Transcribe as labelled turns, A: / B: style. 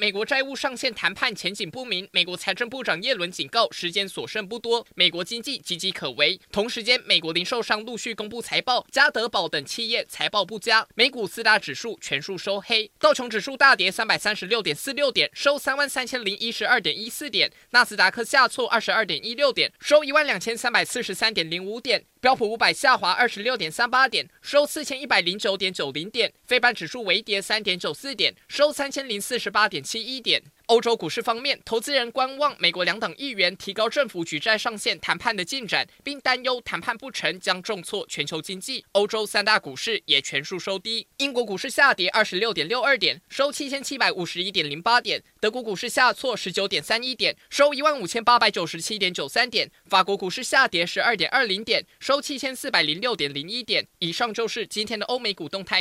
A: 美国债务上限谈判前景不明，美国财政部长耶伦警告，时间所剩不多，美国经济岌岌可危。同时间，美国零售商陆续公布财报，家得宝等企业财报不佳，美股四大指数全数收黑，道琼指数大跌三百三十六点四六点，收三万三千零一十二点一四点；纳斯达克下挫二十二点一六点，收一万两千三百四十三点零五点；标普五百下滑二十六点三八点，收四千一百零九点九零点；非半指数微跌三点九四点，收三千零四十八点。七一点。欧洲股市方面，投资人观望美国两党议员提高政府举债上限谈判的进展，并担忧谈判不成将重挫全球经济。欧洲三大股市也全数收低，英国股市下跌二十六点六二点，收七千七百五十一点零八点；德国股市下挫十九点三一点，收一万五千八百九十七点九三点；法国股市下跌十二点二零点，收七千四百零六点零一点。以上就是今天的欧美股动态。